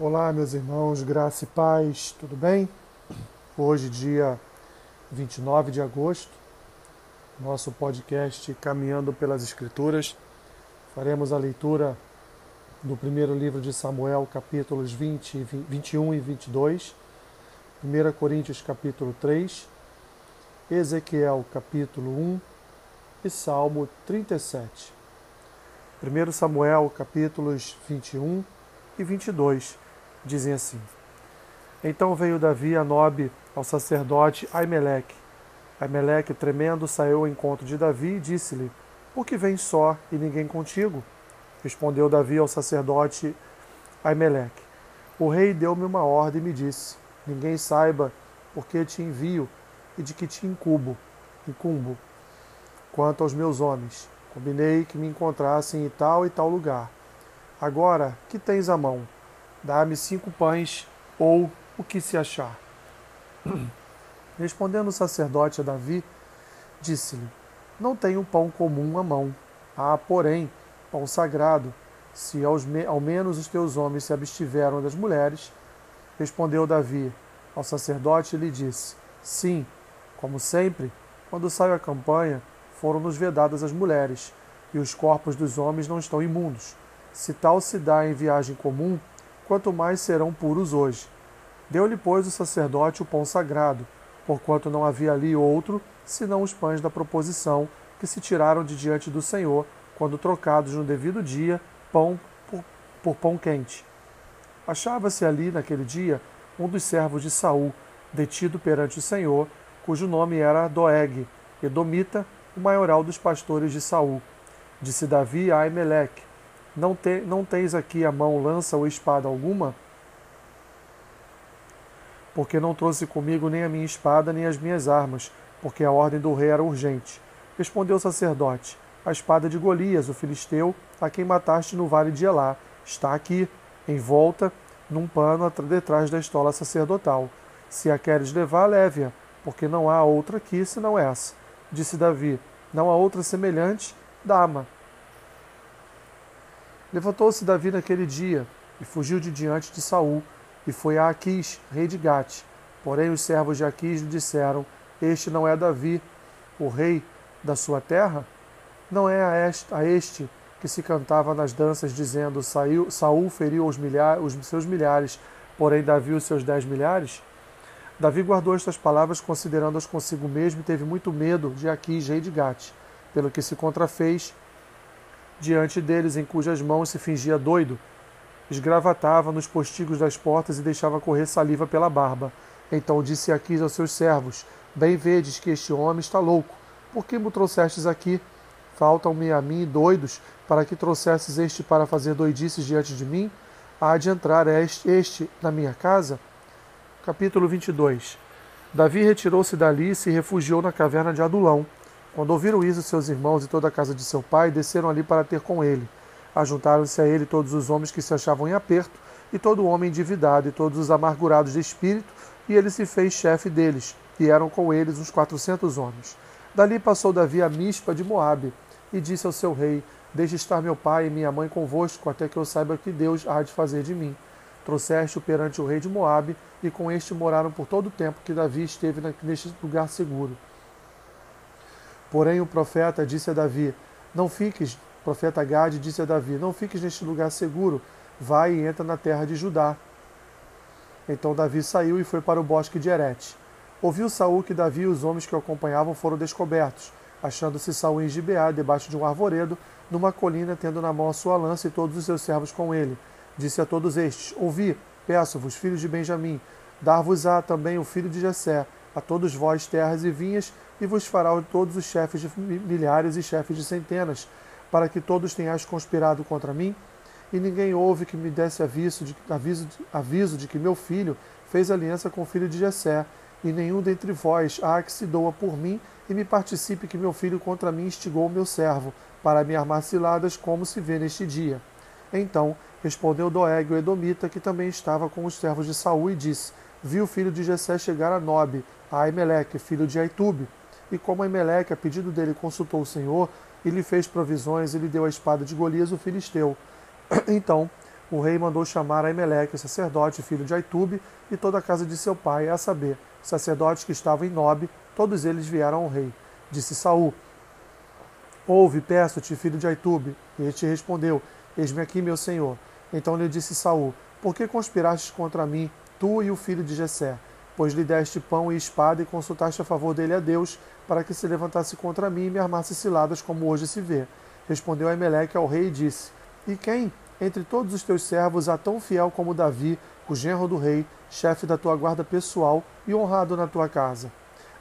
Olá, meus irmãos, graça e paz, tudo bem? Hoje, dia 29 de agosto, nosso podcast Caminhando pelas Escrituras, faremos a leitura do primeiro livro de Samuel, capítulos 20, 21 e 22, 1 Coríntios, capítulo 3, Ezequiel, capítulo 1 e Salmo 37. 1 Samuel, capítulos 21 e 22 dizem assim: Então veio Davi a Nobe ao sacerdote Aimeleque. Aimeleque, tremendo, saiu ao encontro de Davi e disse-lhe: Por que vens só e ninguém contigo? Respondeu Davi ao sacerdote Aimeleque: O rei deu-me uma ordem e me disse: Ninguém saiba por que te envio e de que te incubo, incumbo. Quanto aos meus homens, combinei que me encontrassem em tal e tal lugar. Agora, que tens à mão? Dá-me cinco pães, ou o que se achar. Respondendo o sacerdote a Davi, disse-lhe: Não tenho pão comum à mão. Há, porém, pão sagrado, se me ao menos os teus homens se abstiveram das mulheres. Respondeu Davi ao sacerdote e lhe disse: Sim, como sempre, quando saio à campanha, foram-nos vedadas as mulheres, e os corpos dos homens não estão imundos. Se tal se dá em viagem comum, quanto mais serão puros hoje. Deu-lhe, pois, o sacerdote o pão sagrado, porquanto não havia ali outro, senão os pães da proposição, que se tiraram de diante do Senhor, quando trocados no devido dia, pão por, por pão quente. Achava-se ali, naquele dia, um dos servos de Saul, detido perante o Senhor, cujo nome era Doeg, Edomita, o maioral dos pastores de Saul. Disse Davi a Aimeleque, não, te, não tens aqui a mão lança ou espada alguma? Porque não trouxe comigo nem a minha espada nem as minhas armas, porque a ordem do rei era urgente. Respondeu o sacerdote: A espada de Golias, o filisteu, a quem mataste no vale de Elá, está aqui, envolta num pano detrás da estola sacerdotal. Se a queres levar, leve-a, porque não há outra aqui senão essa. Disse Davi: Não há outra semelhante, dá-ma. Levantou-se Davi naquele dia e fugiu de diante de Saul e foi a Aquis, rei de Gate. Porém os servos de Aquis lhe disseram: Este não é Davi, o rei da sua terra? Não é a este, a este que se cantava nas danças, dizendo: Saiu, Saul feriu os, milhares, os seus milhares, porém Davi os seus dez milhares? Davi guardou estas palavras, considerando-as consigo mesmo, e teve muito medo de Aquis, rei de Gate, pelo que se contrafez diante deles, em cujas mãos se fingia doido, esgravatava nos postigos das portas e deixava correr saliva pela barba. Então disse Aquis aos seus servos: Bem vedes que este homem está louco. Por que me trouxestes aqui? Faltam-me a mim doidos, para que trouxesses este para fazer doidices diante de mim? Há de entrar este, na minha casa? Capítulo 22 Davi retirou-se dali e se refugiou na caverna de Adulão. Quando ouviram isso, seus irmãos e toda a casa de seu pai desceram ali para ter com ele. Ajuntaram-se a ele todos os homens que se achavam em aperto, e todo homem endividado, e todos os amargurados de espírito, e ele se fez chefe deles, e eram com eles uns quatrocentos homens. Dali passou Davi a Mispa de Moabe, e disse ao seu rei: Deixe estar meu pai e minha mãe convosco, até que eu saiba que Deus há de fazer de mim. Trouxeste-o perante o rei de Moabe, e com este moraram por todo o tempo que Davi esteve neste lugar seguro. Porém o profeta disse a Davi: Não fiques, profeta Gade disse a Davi: Não fiques neste lugar seguro, vai e entra na terra de Judá. Então Davi saiu e foi para o bosque de Erete. Ouviu Saul que Davi e os homens que o acompanhavam foram descobertos, achando-se Saul em Gibeá, debaixo de um arvoredo, numa colina, tendo na mão a sua lança e todos os seus servos com ele. Disse a todos estes: Ouvi, peço-vos, filhos de Benjamim, dar-vos-á também o filho de Jessé, a todos vós terras e vinhas, e vos fará todos os chefes de milhares e chefes de centenas, para que todos tenhais conspirado contra mim? E ninguém houve que me desse aviso de, aviso, aviso de que meu filho fez aliança com o filho de Jessé, e nenhum dentre vós há que se doa por mim e me participe que meu filho contra mim instigou o meu servo, para me armar ciladas, como se vê neste dia. Então respondeu Doeg, o Edomita, que também estava com os servos de Saul, e disse: Vi o filho de Jessé chegar a Nobe, a Aimeleque, filho de Aitube, e como Emelec, a pedido dele, consultou o Senhor, e lhe fez provisões, e lhe deu a espada de Golias, o filisteu. Então o rei mandou chamar Aimeleque, o sacerdote, filho de Aitube, e toda a casa de seu pai, a saber, sacerdotes que estavam em Nob, todos eles vieram ao rei. Disse Saul: Ouve, peço-te, filho de Aitube. E ele te respondeu: Eis-me aqui, meu senhor. Então lhe disse Saul: Por que conspirastes contra mim, tu e o filho de Jessé? Pois lhe deste pão e espada e consultaste a favor dele a Deus, para que se levantasse contra mim e me armasse ciladas, como hoje se vê. Respondeu Aimeleque ao rei e disse: E quem entre todos os teus servos há tão fiel como Davi, o genro do rei, chefe da tua guarda pessoal e honrado na tua casa?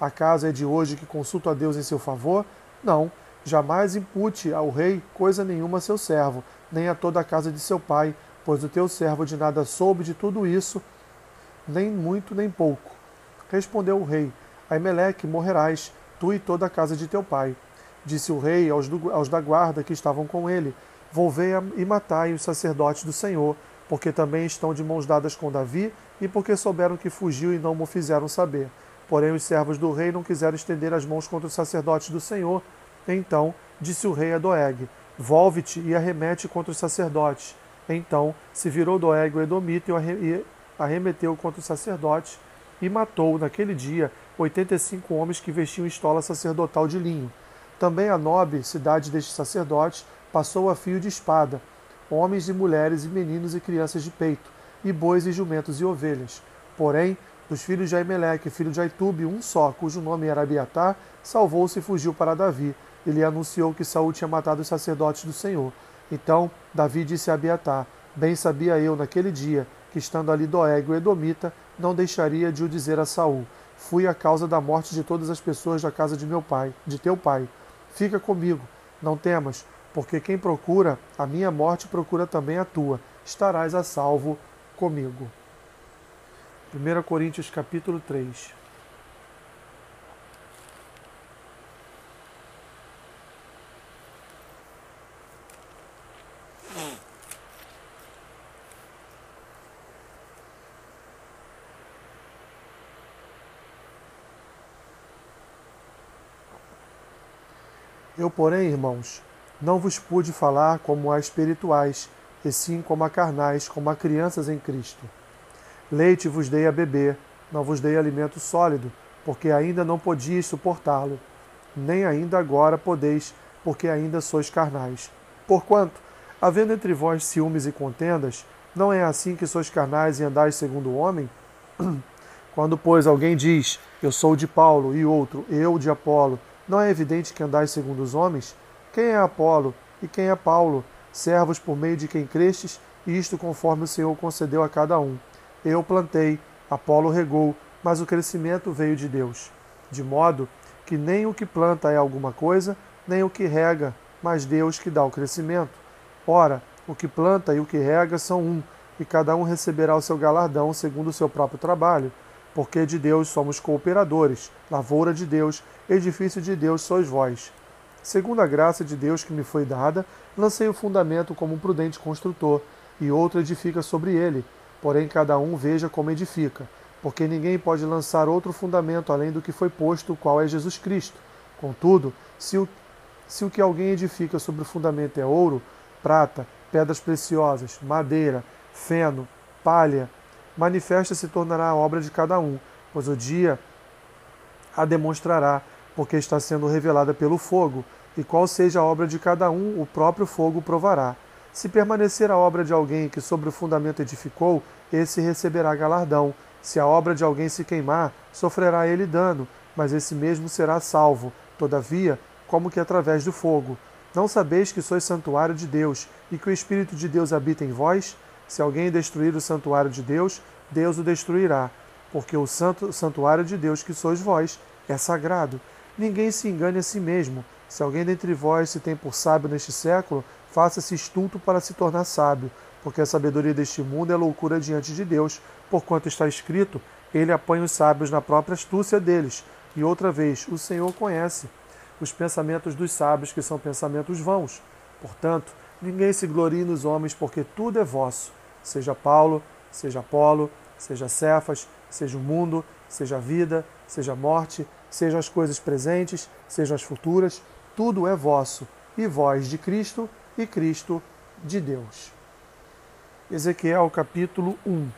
Acaso é de hoje que consulto a Deus em seu favor? Não, jamais impute ao rei coisa nenhuma a seu servo, nem a toda a casa de seu pai, pois o teu servo de nada soube de tudo isso, nem muito nem pouco. Respondeu o rei: Aimeleque, morrerás, tu e toda a casa de teu pai. Disse o rei aos, do, aos da guarda que estavam com ele: Volvei e matai os sacerdotes do Senhor, porque também estão de mãos dadas com Davi, e porque souberam que fugiu e não mo fizeram saber. Porém, os servos do rei não quiseram estender as mãos contra os sacerdotes do Senhor. Então disse o rei a Doeg: Volve-te e arremete contra os sacerdotes. Então se virou Doeg o Edomita e arremeteu contra os sacerdotes e matou, naquele dia, oitenta e cinco homens que vestiam estola sacerdotal de linho. Também a Nob, cidade destes sacerdotes, passou a fio de espada, homens e mulheres e meninos e crianças de peito, e bois e jumentos e ovelhas. Porém, dos filhos de Aimeleque, filho de Aitube, um só, cujo nome era Abiatar, salvou-se e fugiu para Davi. Ele anunciou que Saul tinha matado os sacerdotes do Senhor. Então Davi disse a Abiatar: Bem sabia eu naquele dia que, estando ali Doeg o Edomita, não deixaria de o dizer a Saul: Fui a causa da morte de todas as pessoas da casa de meu pai, de teu pai. Fica comigo, não temas, porque quem procura a minha morte procura também a tua. Estarás a salvo comigo. 1 Coríntios capítulo 3. Eu, porém, irmãos, não vos pude falar como a espirituais, e sim como a carnais, como a crianças em Cristo. Leite vos dei a beber, não vos dei alimento sólido, porque ainda não podias suportá-lo, nem ainda agora podeis, porque ainda sois carnais. Porquanto, havendo entre vós ciúmes e contendas, não é assim que sois carnais e andais segundo o homem? Quando, pois, alguém diz, eu sou de Paulo, e outro, eu de Apolo, não é evidente que andais segundo os homens? Quem é Apolo e quem é Paulo? Servos por meio de quem crestes, isto conforme o Senhor concedeu a cada um. Eu plantei, Apolo regou, mas o crescimento veio de Deus. De modo que nem o que planta é alguma coisa, nem o que rega, mas Deus que dá o crescimento. Ora, o que planta e o que rega são um, e cada um receberá o seu galardão segundo o seu próprio trabalho. Porque de Deus somos cooperadores, lavoura de Deus, edifício de Deus sois vós. Segundo a graça de Deus que me foi dada, lancei o fundamento como um prudente construtor, e outro edifica sobre ele. Porém, cada um veja como edifica, porque ninguém pode lançar outro fundamento além do que foi posto, qual é Jesus Cristo. Contudo, se o, se o que alguém edifica sobre o fundamento é ouro, prata, pedras preciosas, madeira, feno, palha, manifesta se tornará a obra de cada um, pois o dia a demonstrará, porque está sendo revelada pelo fogo e qual seja a obra de cada um, o próprio fogo provará. Se permanecer a obra de alguém que sobre o fundamento edificou, esse receberá galardão. Se a obra de alguém se queimar, sofrerá ele dano, mas esse mesmo será salvo, todavia, como que através do fogo. Não sabeis que sois santuário de Deus e que o Espírito de Deus habita em vós? Se alguém destruir o santuário de Deus, Deus o destruirá, porque o santo santuário de Deus que sois vós é sagrado. Ninguém se engane a si mesmo. Se alguém dentre vós se tem por sábio neste século, faça-se estulto para se tornar sábio, porque a sabedoria deste mundo é loucura diante de Deus, porquanto está escrito: Ele apanha os sábios na própria astúcia deles. E outra vez, o Senhor conhece os pensamentos dos sábios, que são pensamentos vãos. Portanto, ninguém se glorie nos homens, porque tudo é vosso, seja Paulo, seja Apolo, seja Cefas, seja o mundo, seja a vida, seja a morte, sejam as coisas presentes, sejam as futuras, tudo é vosso, e vós de Cristo, e Cristo de Deus. Ezequiel capítulo 1.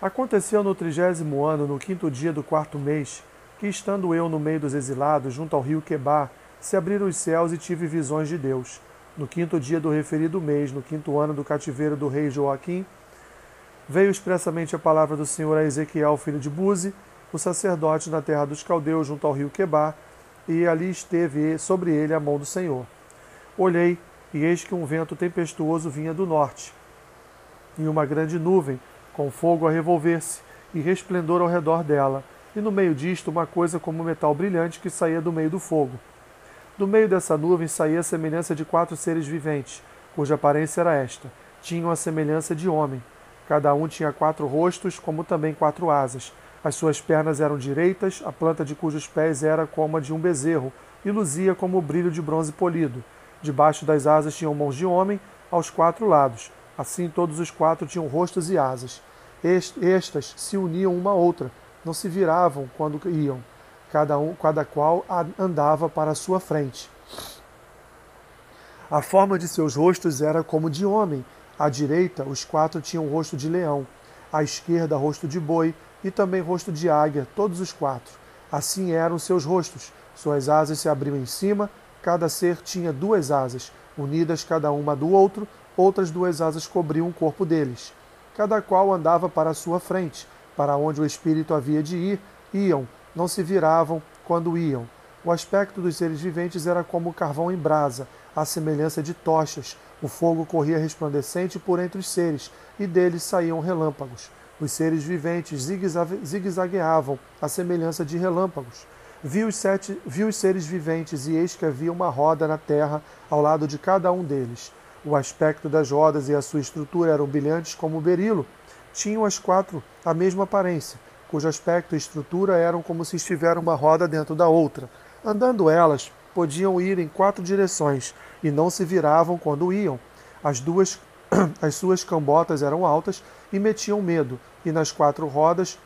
Aconteceu no trigésimo ano, no quinto dia do quarto mês, que estando eu no meio dos exilados, junto ao rio Quebar, se abriram os céus e tive visões de Deus. No quinto dia do referido mês, no quinto ano do cativeiro do rei Joaquim, veio expressamente a palavra do Senhor a Ezequiel, filho de Buzi, o sacerdote na terra dos caldeus, junto ao rio Quebar, e ali esteve sobre ele a mão do Senhor. Olhei, e eis que um vento tempestuoso vinha do norte, e uma grande nuvem, com fogo a revolver-se, e resplendor ao redor dela, e no meio disto uma coisa como metal brilhante que saía do meio do fogo. Do meio dessa nuvem saía a semelhança de quatro seres viventes, cuja aparência era esta: tinham a semelhança de homem. Cada um tinha quatro rostos, como também quatro asas as suas pernas eram direitas, a planta de cujos pés era como a de um bezerro, e luzia como o brilho de bronze polido. Debaixo das asas tinham mãos de homem, aos quatro lados. Assim todos os quatro tinham rostos e asas. Estas se uniam uma à outra, não se viravam quando iam. Cada, um, cada qual andava para a sua frente. A forma de seus rostos era como de homem. À direita, os quatro tinham rosto de leão. À esquerda, rosto de boi e também rosto de águia, todos os quatro. Assim eram seus rostos. Suas asas se abriam em cima, cada ser tinha duas asas, unidas cada uma do outro, outras duas asas cobriam o corpo deles. Cada qual andava para a sua frente, para onde o espírito havia de ir, iam, não se viravam quando iam. O aspecto dos seres viventes era como carvão em brasa, à semelhança de tochas. O fogo corria resplandecente por entre os seres, e deles saíam relâmpagos. Os seres viventes zigue-zagueavam à semelhança de relâmpagos. Vi os, sete, vi os seres viventes, e eis que havia uma roda na terra ao lado de cada um deles. O aspecto das rodas e a sua estrutura eram brilhantes como o berilo. Tinham as quatro a mesma aparência, cujo aspecto e estrutura eram como se estivesse uma roda dentro da outra. Andando elas, podiam ir em quatro direções, e não se viravam quando iam. As duas as suas cambotas eram altas e metiam medo, e nas quatro rodas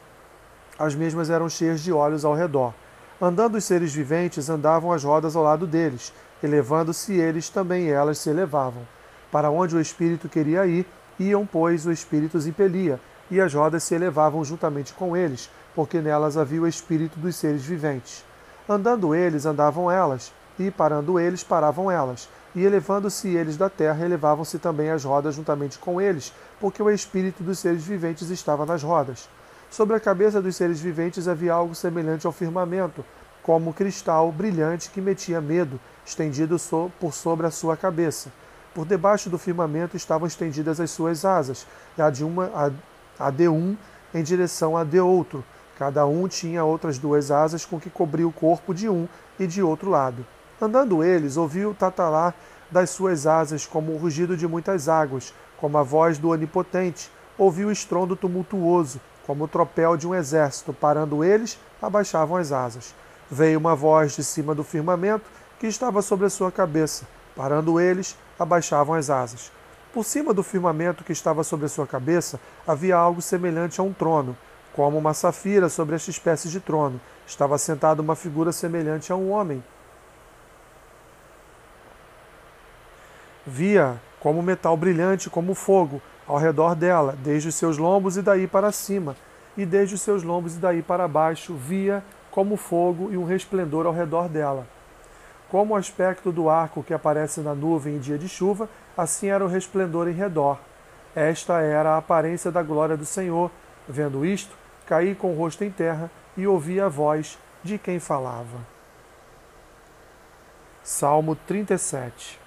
as mesmas eram cheias de olhos ao redor. Andando os seres viventes, andavam as rodas ao lado deles, elevando-se eles também elas se elevavam. Para onde o espírito queria ir, iam, pois, o espírito os impelia, e as rodas se elevavam juntamente com eles, porque nelas havia o espírito dos seres viventes. Andando eles, andavam elas, e parando eles, paravam elas e elevando-se eles da terra, elevavam-se também as rodas juntamente com eles, porque o espírito dos seres viventes estava nas rodas. Sobre a cabeça dos seres viventes havia algo semelhante ao firmamento, como um cristal brilhante que metia medo, estendido por sobre a sua cabeça. Por debaixo do firmamento estavam estendidas as suas asas, a de, uma, a, a de um em direção a de outro. Cada um tinha outras duas asas com que cobria o corpo de um e de outro lado. Andando eles, ouviu o tatalar das suas asas, como o rugido de muitas águas, como a voz do Onipotente. Ouviu o estrondo tumultuoso, como o tropel de um exército. Parando eles, abaixavam as asas. Veio uma voz de cima do firmamento que estava sobre a sua cabeça. Parando eles, abaixavam as asas. Por cima do firmamento que estava sobre a sua cabeça havia algo semelhante a um trono, como uma safira sobre esta espécie de trono. Estava sentada uma figura semelhante a um homem. Via como metal brilhante como fogo ao redor dela, desde os seus lombos e daí para cima, e desde os seus lombos e daí para baixo, via como fogo e um resplendor ao redor dela. Como o aspecto do arco que aparece na nuvem em dia de chuva, assim era o resplendor em redor. Esta era a aparência da glória do Senhor. Vendo isto, caí com o rosto em terra e ouvi a voz de quem falava. Salmo 37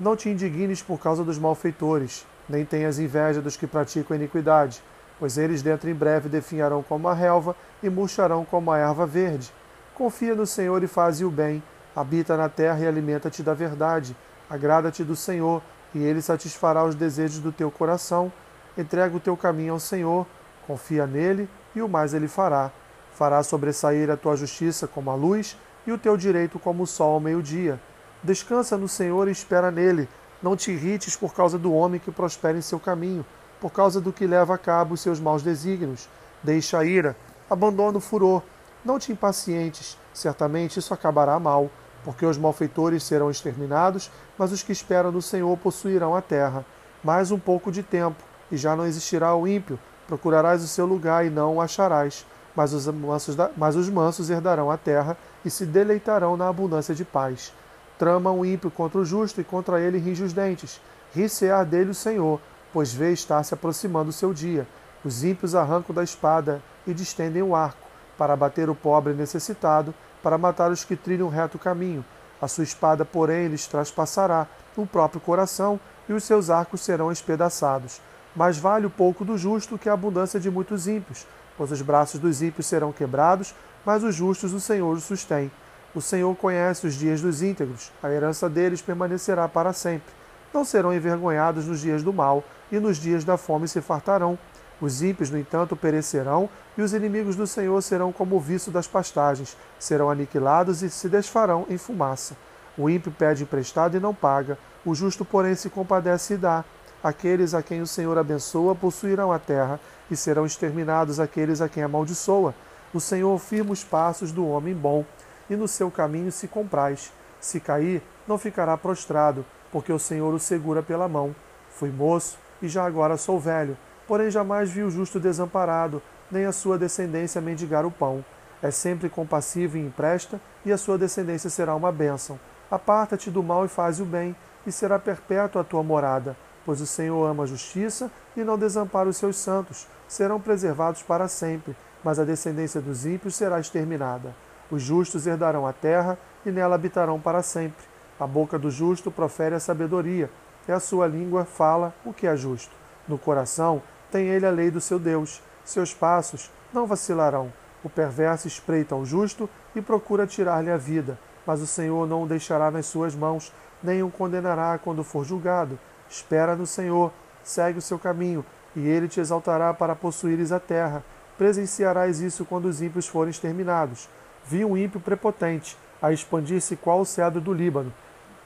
não te indignes por causa dos malfeitores, nem tenhas inveja dos que praticam iniquidade, pois eles dentro em breve definharão como a relva e murcharão como a erva verde. Confia no Senhor e faze o bem, habita na terra e alimenta-te da verdade. Agrada-te do Senhor, e ele satisfará os desejos do teu coração. Entrega o teu caminho ao Senhor, confia nele, e o mais ele fará. Fará sobressair a tua justiça como a luz e o teu direito como o sol ao meio-dia. Descansa no Senhor e espera nele. Não te irrites por causa do homem que prospera em seu caminho, por causa do que leva a cabo os seus maus desígnios. Deixa a ira, abandona o furor. Não te impacientes, certamente isso acabará mal, porque os malfeitores serão exterminados, mas os que esperam no Senhor possuirão a terra. Mais um pouco de tempo, e já não existirá o ímpio. Procurarás o seu lugar e não o acharás. Mas os mansos, mas os mansos herdarão a terra e se deleitarão na abundância de paz. Trama o ímpio contra o justo e contra ele ringe os dentes. Ri-se-á dele o Senhor, pois vê estar se aproximando o seu dia. Os ímpios arrancam da espada e distendem o arco, para abater o pobre necessitado, para matar os que trilham reto caminho. A sua espada, porém, lhes traspassará o próprio coração, e os seus arcos serão espedaçados. Mais vale o pouco do justo que a abundância de muitos ímpios, pois os braços dos ímpios serão quebrados, mas os justos o Senhor os sustém. O Senhor conhece os dias dos íntegros, a herança deles permanecerá para sempre. Não serão envergonhados nos dias do mal, e nos dias da fome se fartarão. Os ímpios, no entanto, perecerão, e os inimigos do Senhor serão como o viço das pastagens, serão aniquilados e se desfarão em fumaça. O ímpio pede emprestado e não paga, o justo, porém, se compadece e dá. Aqueles a quem o Senhor abençoa possuirão a terra, e serão exterminados aqueles a quem amaldiçoa. O Senhor firma os passos do homem bom, e no seu caminho se compraz. Se cair, não ficará prostrado, porque o Senhor o segura pela mão. Fui moço, e já agora sou velho, porém jamais vi o justo desamparado, nem a sua descendência mendigar o pão. É sempre compassivo e empresta, e a sua descendência será uma bênção. Aparta-te do mal e faz o bem, e será perpétua a tua morada, pois o Senhor ama a justiça e não desampara os seus santos. Serão preservados para sempre, mas a descendência dos ímpios será exterminada. Os justos herdarão a terra e nela habitarão para sempre. A boca do justo profere a sabedoria, e a sua língua fala o que é justo. No coração tem ele a lei do seu Deus. Seus passos não vacilarão. O perverso espreita ao justo e procura tirar-lhe a vida, mas o Senhor não o deixará nas suas mãos, nem o condenará quando for julgado. Espera no Senhor, segue o seu caminho, e ele te exaltará para possuires a terra. Presenciarás isso quando os ímpios forem exterminados. Vi um ímpio prepotente a expandir-se qual o cedro do Líbano.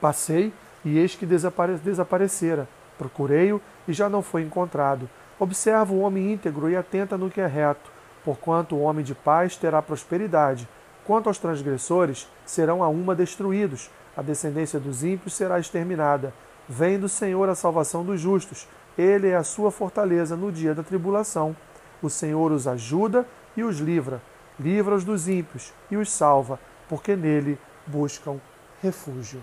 Passei e eis que desapare desaparecera. Procurei-o e já não foi encontrado. Observa o homem íntegro e atenta no que é reto, porquanto o homem de paz terá prosperidade. Quanto aos transgressores, serão a uma destruídos. A descendência dos ímpios será exterminada. Vem do Senhor a salvação dos justos. Ele é a sua fortaleza no dia da tribulação. O Senhor os ajuda e os livra. Livra-os dos ímpios e os salva, porque nele buscam refúgio.